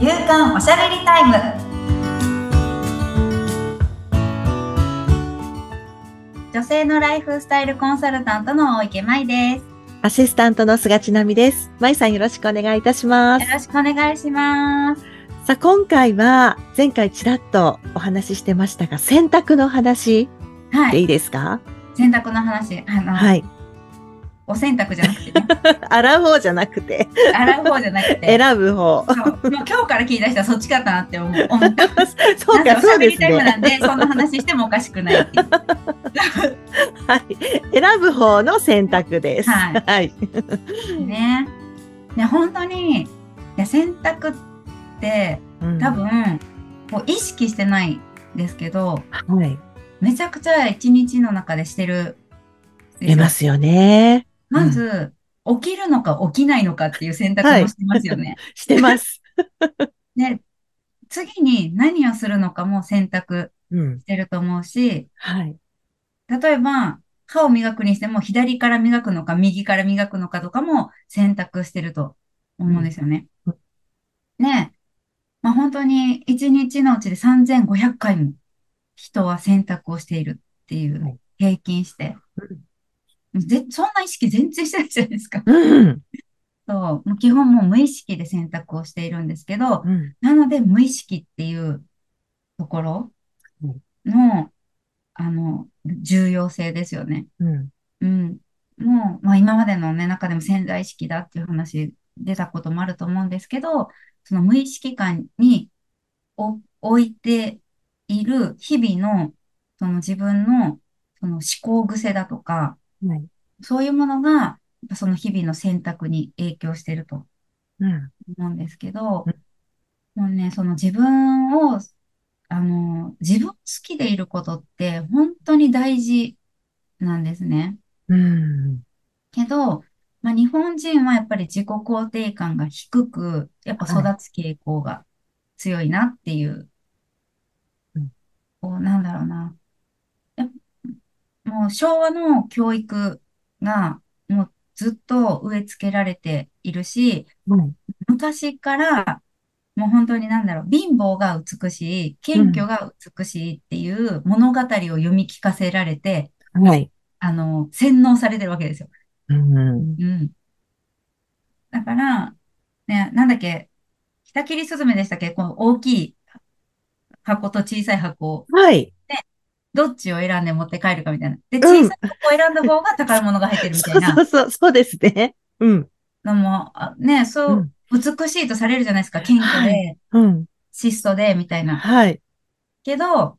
夕刊おしゃべりタイム女性のライフスタイルコンサルタントの大池舞ですアシスタントの菅千奈美です。舞さんよろしくお願いいたしますよ。ろしくお願いしますさあ、今回は前回ちらっとお話ししてましたが、洗濯の話はいでいいですか？洗濯の話あの、はい。お洗濯じゃなくてね 洗う方じゃなくて、洗う方じゃなくて選ぶ方。そう今日から聞いた人はそっちかなって思う思ったそうか、そうですゃべりタイムなね。んでそんな話してもおかしくないいう はい。選ぶ方の選択です。はいはい。ね。ね、本当に、いや洗濯ってうん多分、こう意識してないんですけど、はい。めちゃくちゃ一日の中でしてる。出ますよね。まず、起きるのか起きないのかっていう選択もしてますよね。してます。で、次に何をするのかも選択うん。してると思うし、はい。例えば、歯を磨くにしても左から磨くのか右から磨くのかとかも選択してると思うんですよね。うんねえ。まあ本当に一日のうちで3500回も人は選択をしているっていはいう平均して。ぜそんな意識全然してないじゃないですか。うん。そう。もう基本もう無意識で選択をしているんですけど、うん。なので無意識っていうところの、あの、重要性ですよね。うん。うん。もう、まあ今までのね、中でも潜在意識だっていう話出たこともあると思うんですけど、その無意識感にお置いている日々の、その自分のその思考癖だとか、はい。そういうものが、その日々の選択に影響してるとうん。思うんですけどうん、もうね、その自分を、あの、自分好きでいることって本当に大事なんですね。うん。けど、まあ、日本人はやっぱり自己肯定感が低く、やっぱ育つ傾向が強いなっていう、うんこう、なんだろうな。もう昭和の教育がもうずっと植え付けられているし、うん。昔からもう本当になんだろう、貧乏が美しい、謙虚が美しいっていう物語を読み聞かせられて、はい。あの、洗脳されてるわけですよ。うん。うん。だから、ね、なんだっけ、北切りスズメでしたっけこの大きい箱と小さい箱を、はい。どっちを選んで持って帰るかみたいな。で、うん小さい箱を選んだ方が宝物が入ってるみたそいうなそうそう、そうですね。うん。のも、あね、そう、美しいとされるじゃないですか。謙虚で、うん。質素で、みたいな。はい。けど、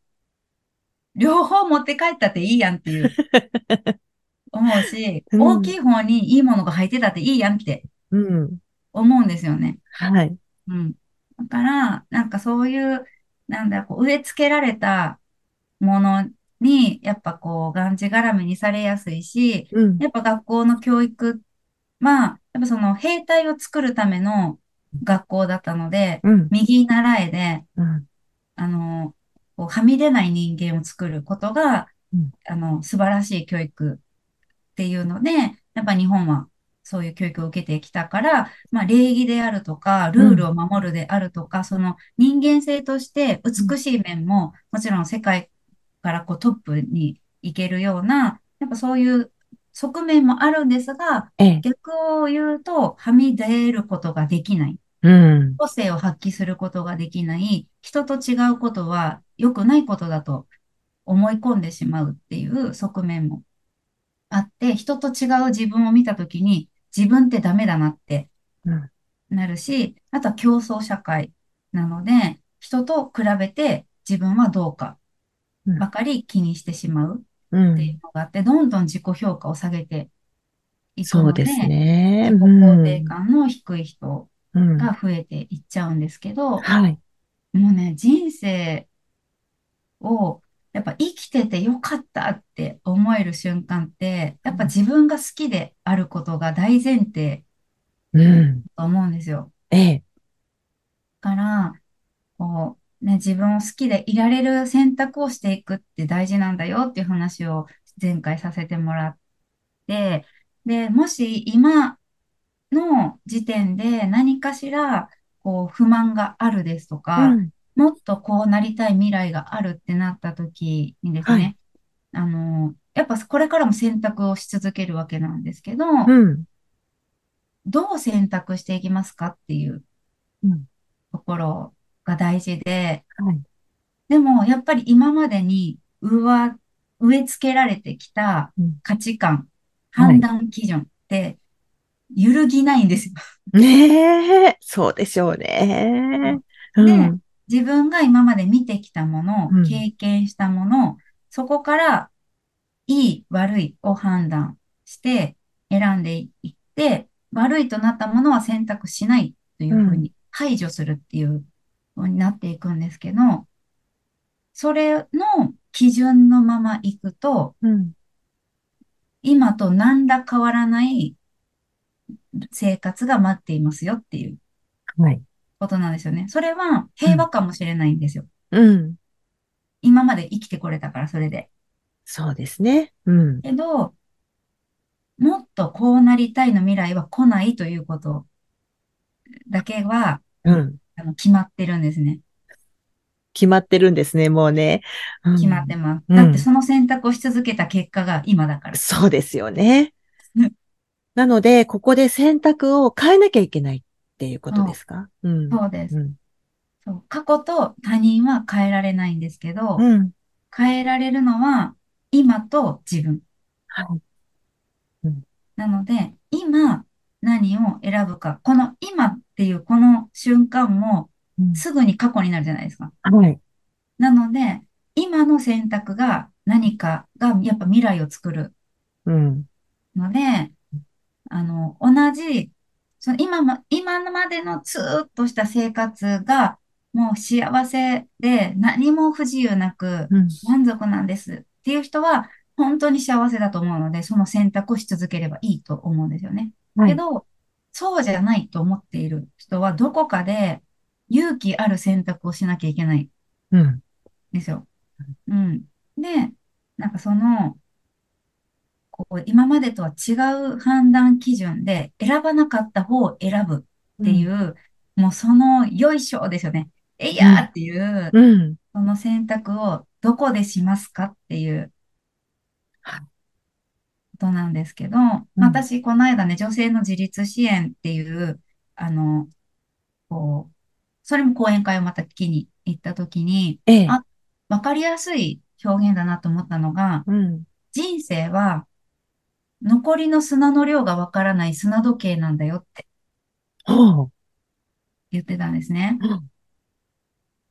両方持って帰ったっていいやんっていう、思うし、うん大きい方にいいものが入ってたっていいやんってうん。思うんですよね。はい。うん。だから、なんかそういう、なんだ、こう植え付けられたものに、やっぱこう、がんじがらめにされやすいし、うん。やっぱ学校の教育は、やっぱその兵隊を作るための学校だったので、うん。右習えで、うん。あの、こうはみ出ない人間を作ることがうん、あの、素晴らしい教育っていうので、やっぱ日本はそういう教育を受けてきたから、まあ、礼儀であるとか、ルールを守るであるとか、その人間性として美しい面も、もちろん世界からこうトップに行けるような、やっぱそういう側面もあるんですが、ええ。逆を言うと、はみ出ることができない。うん。個性を発揮することができない、人と違うことは良くないことだと思い込んでしまうっていう側面もあって、人と違う自分を見たときに自分ってダメだなってうんなるし、あとは競争社会なので、人と比べて自分はどうかうんばかり気にしてしまうう。っていうんのがあって、どんどん自己評価を下げていくので、そうですね。自己肯定感の低い人うん。が増えていっちゃうんですけど、はい。もうね、人生を、やっぱ生きててよかったって思える瞬間って、やっぱ自分が好きであることが大前提うん。と思うんですよ。ええ。だから、こう、ね、自分を好きでいられる選択をしていくって大事なんだよっていう話を前回させてもらって、で、もし今の時点で何かしら、こう不満があるですとか、うん。もっとこうなりたい未来があるってなった時にですはい。ね、あの、やっぱこれからも選択をし続けるわけなんですけど、うん。どう選択していきますかっていううん。ところが大事で、はい。でもやっぱり今までに上、植え付けられてきたうん。価値観、判はい。断基準って揺るぎないんですよ。ねえ、そうでしょうね。うで、ん。自分が今まで見てきたもの、うん。経験したもの、そこからいい、悪いを判断して選んでいって、悪いとなったものは選択しないというん。うふうに排除するっていうになっていくんですけど、それの基準のままいくと、うん。今と何ら変わらない生活が待っていますよっていうはい。ことなんですよね。それはうん。平和かもしれないんですよ。うん。今まで生きてこれたから、それで。そうですね。うん。けど、もっとこうなりたいの未来は来ないということだけは、うん。あの決まってるんですね。決まってるんですね、もうね。う決まっん。てます。だってうん。その選択をし続けた結果が今だから。そうですよね。なので、ここで選択を変えなきゃいけないっていうことでそう、すか？うん。そうです。うん。そう、過去と他人は変えられないんですけど、うん。変えられるのは今と自分。はい。うん。なので、今何を選ぶか。この今っていうこの瞬間もうん。すぐに過去になるじゃないですか。はい。なので、今の選択が何かがやっぱ未来を作るうん。ので、あの、同じ、その今も、今までのずーっとした生活がもう幸せで何も不自由なくうん。満足なんですっていう人は本当に幸せだと思うので、その選択をし続ければいいと思うんですよね。はい。けど、そうじゃないと思っている人はどこかで勇気ある選択をしなきゃいけないんうん。ですよ。うん。で、なんかその、こう、今までとは違う判断基準で選ばなかった方を選ぶっうん。ていう、もうそのよいしょですよね。えいうん。やーっていう、うん。その選択をどこでしますかっていうことなんですけど、うん。私、この間ね、女性の自立支援っていう、あの、こう、それも講演会をまた聞きに行った時に、ええ。あ、わかりやすい表現だなと思ったのが、うん。人生は残りの砂の量がわからない砂時計なんだよって。言ってたんですね。うん。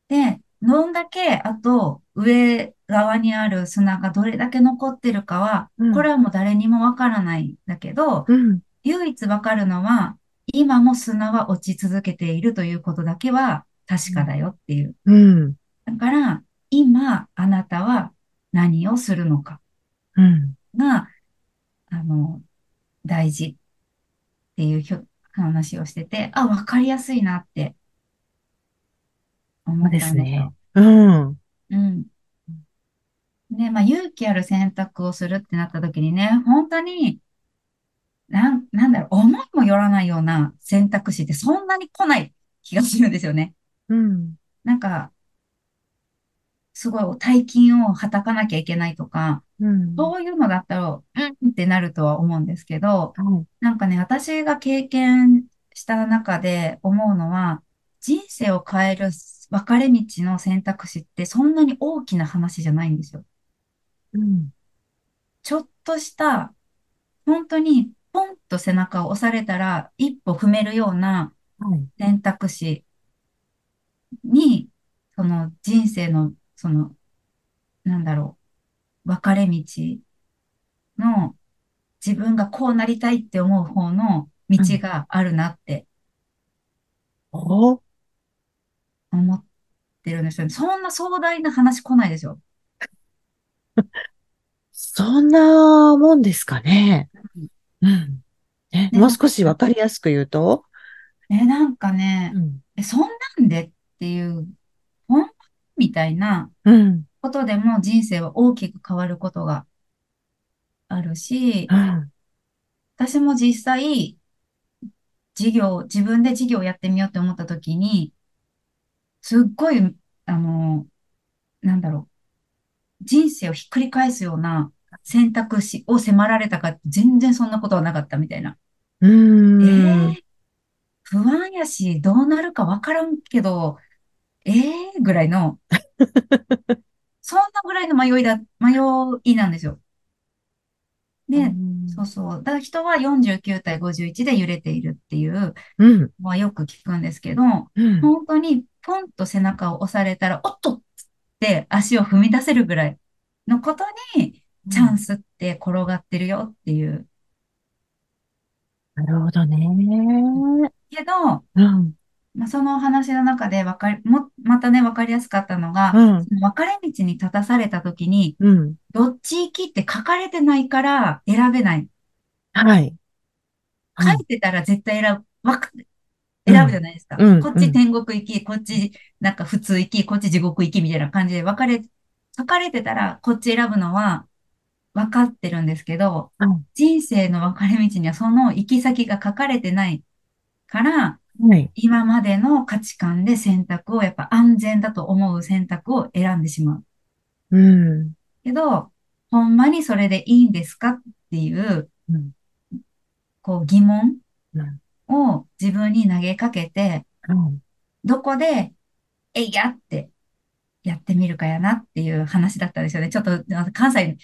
で、どんだけ、あと、上側にある砂がどれだけ残ってるかは、うん。これはもう誰にもわからないんだけど、うん。唯一わかるのは、今も砂は落ち続けているということだけは確かだよっていう。うん。だから、今、あなたは何をするのかうん。が、あの、大事っていうひょ話をしてて、あ、わかりやすいなって思ったんですよ。すね。うん。うん。で、まあ、勇気ある選択をするってなった時にね、本当に、なん、なんだろう、思いもよらないような選択肢ってそんなに来ない気がするんですよね。うん。なんか、すごい大金をはたかなきゃいけないとか、うん。そういうのだったら、うんってなるとは思うんですけど、はい。なんかね、私が経験した中で思うのは、人生を変える分かれ道の選択肢ってそんなに大きな話じゃないんですよ。うん。ちょっとした本当にポンと背中を押されたら一歩踏めるようなはい。選択肢に、その人生の、その、なんだろう、分かれ道の自分がこうなりたいって思う方の道うん。があるなってお思ってるんですよね。そんな壮大な話来ないですよ。そんなもんですかね。うん。え、で、もう少しわかりやすく言うと？え、なんかね、うん。え、そんなんでっていう、ほんみたいなうん。ことでも人生は大きく変わることがあるし、うん。私も実際、事業、自分で事業をやってみようって思った時に、すっごい、あの、なんだろう、人生をひっくり返すような選択肢を迫られたか、全然そんなことはなかったみたいな。うーん。ええ不安やし、どうなるかわからんけど、ええぐらいの、そんなぐらいの迷いだ、迷いなんですよ。で、そうそう。だから人は49対51で揺れているっていううん。のはよく聞くんですけど、うん。本当にポンと背中を押されたら、おっとって足を踏み出せるぐらいのことに、チャンスって転がってるよっていう。なるほどね。けど、うん。まあ、そのお話の中でわかり、も、またね、わかりやすかったのが、うん。その分かれ道に立たされた時に、うん。どっち行きって書かれてないから選べない。はい。書いてたら絶対選ぶ、わか、選ぶじゃないですか。うんこっち天国行き、こっちなんか普通行き、こっち地獄行きみたいな感じで分かれ、書かれてたらこっち選ぶのは分かってるんですけど、うん人生の分かれ道にはその行き先が書かれてないから、はい。今までの価値観で選択を、やっぱ安全だと思う選択を選んでしまう。うん。けど、ほんまにそれでいいんですかっていう、うんこう疑問うんを自分に投げかけて、うんどこで、えいやってやってみるかやなっていう話だったんですよね。ちょっと、関西、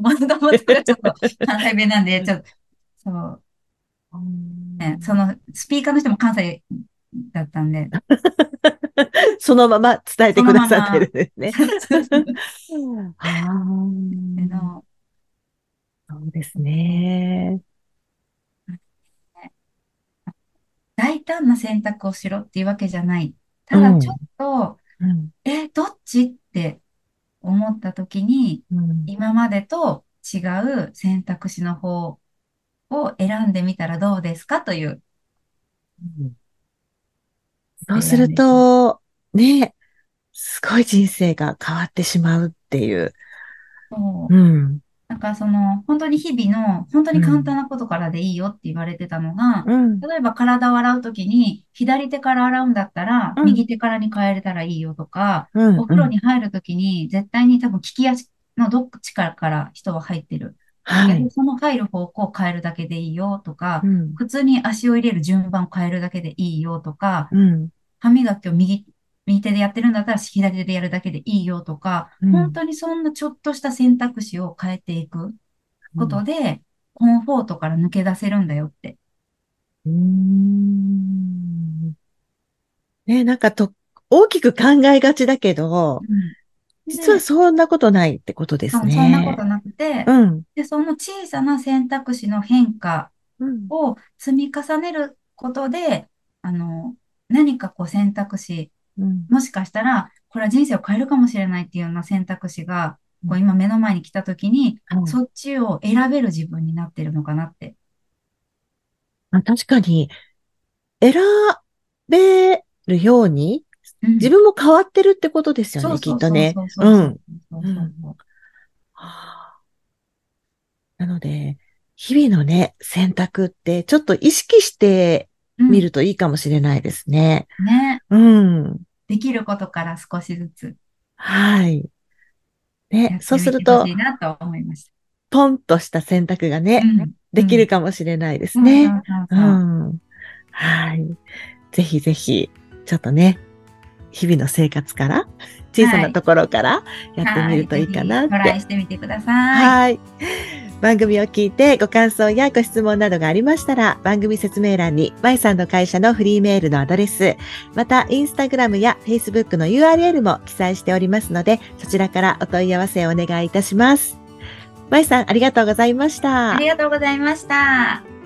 もともとがちょっと関西弁なんで、ちょっと、そう、ね、その、スピーカーの人も関西だったんで、そのまま伝えてくださってるんですね。そ うですね。大胆な選択をしろっていうわけじゃない。ただうんちょっと、うん。え、どっちって思った時に、うん今までと違う選択肢の方を選んでみたらどうですかという。そうすると、ね、すごい人生が変わってしまうっていう。そううん。なんかその、本当に日々の、本当に簡単なことからでいいよって言われてたのが、うん。例えば体を洗うときに、左手から洗うんだったら、うん右手からに変えれたらいいよとか、うん。お風呂に入るときに、絶対に多分利き足のどっちかから人は入ってる。はいけど。その入る方向を変えるだけでいいよとかう、ん。普通に足を入れる順番を変えるだけでいいよとか、うん。歯磨きを右、右手でやってるんだったら左手でやるだけでいいよとか、うん本当にそんなちょっとした選択肢を変えていくことで、コンフォートから抜け出せるんだよって。うーん。ね、なんかと、大きく考えがちだけど、実はでそんなことないってことですね。そんなことなくて、うん。で、その小さな選択肢の変化うん。を積み重ねることで、あの、何かこう選択肢、うん。もしかしたら、これは人生を変えるかもしれないっていうような選択肢が、こう今目の前に来たときに、はいそっちを選べる自分になってるのかなって。まあ確かに、選べるように、うん自分も変わってるってことですよね、そうそうきっとね。そうん。なので、日々のね、選択って、ちょっと意識してうんみるといいかもしれないですね。ね。うん。できることから少しずつはい。やねっ、そうするとポンとした選択がた。ね、うんできるかもしれないですうんね。はい。ぜひぜひ、ちょっとね、日々の生活から、小さなところからやってみるといいかなって。はいトライしてみてください。はい。番組を聞いてご感想やご質問などがありましたら、番組説明欄に、まいさんの会社のフリーメールのアドレス、また、インスタグラムやフェイスブックの URL も記載しておりますので、そちらからお問い合わせをお願いいたします。まいさん、ありがとうございました。ありがとうございました。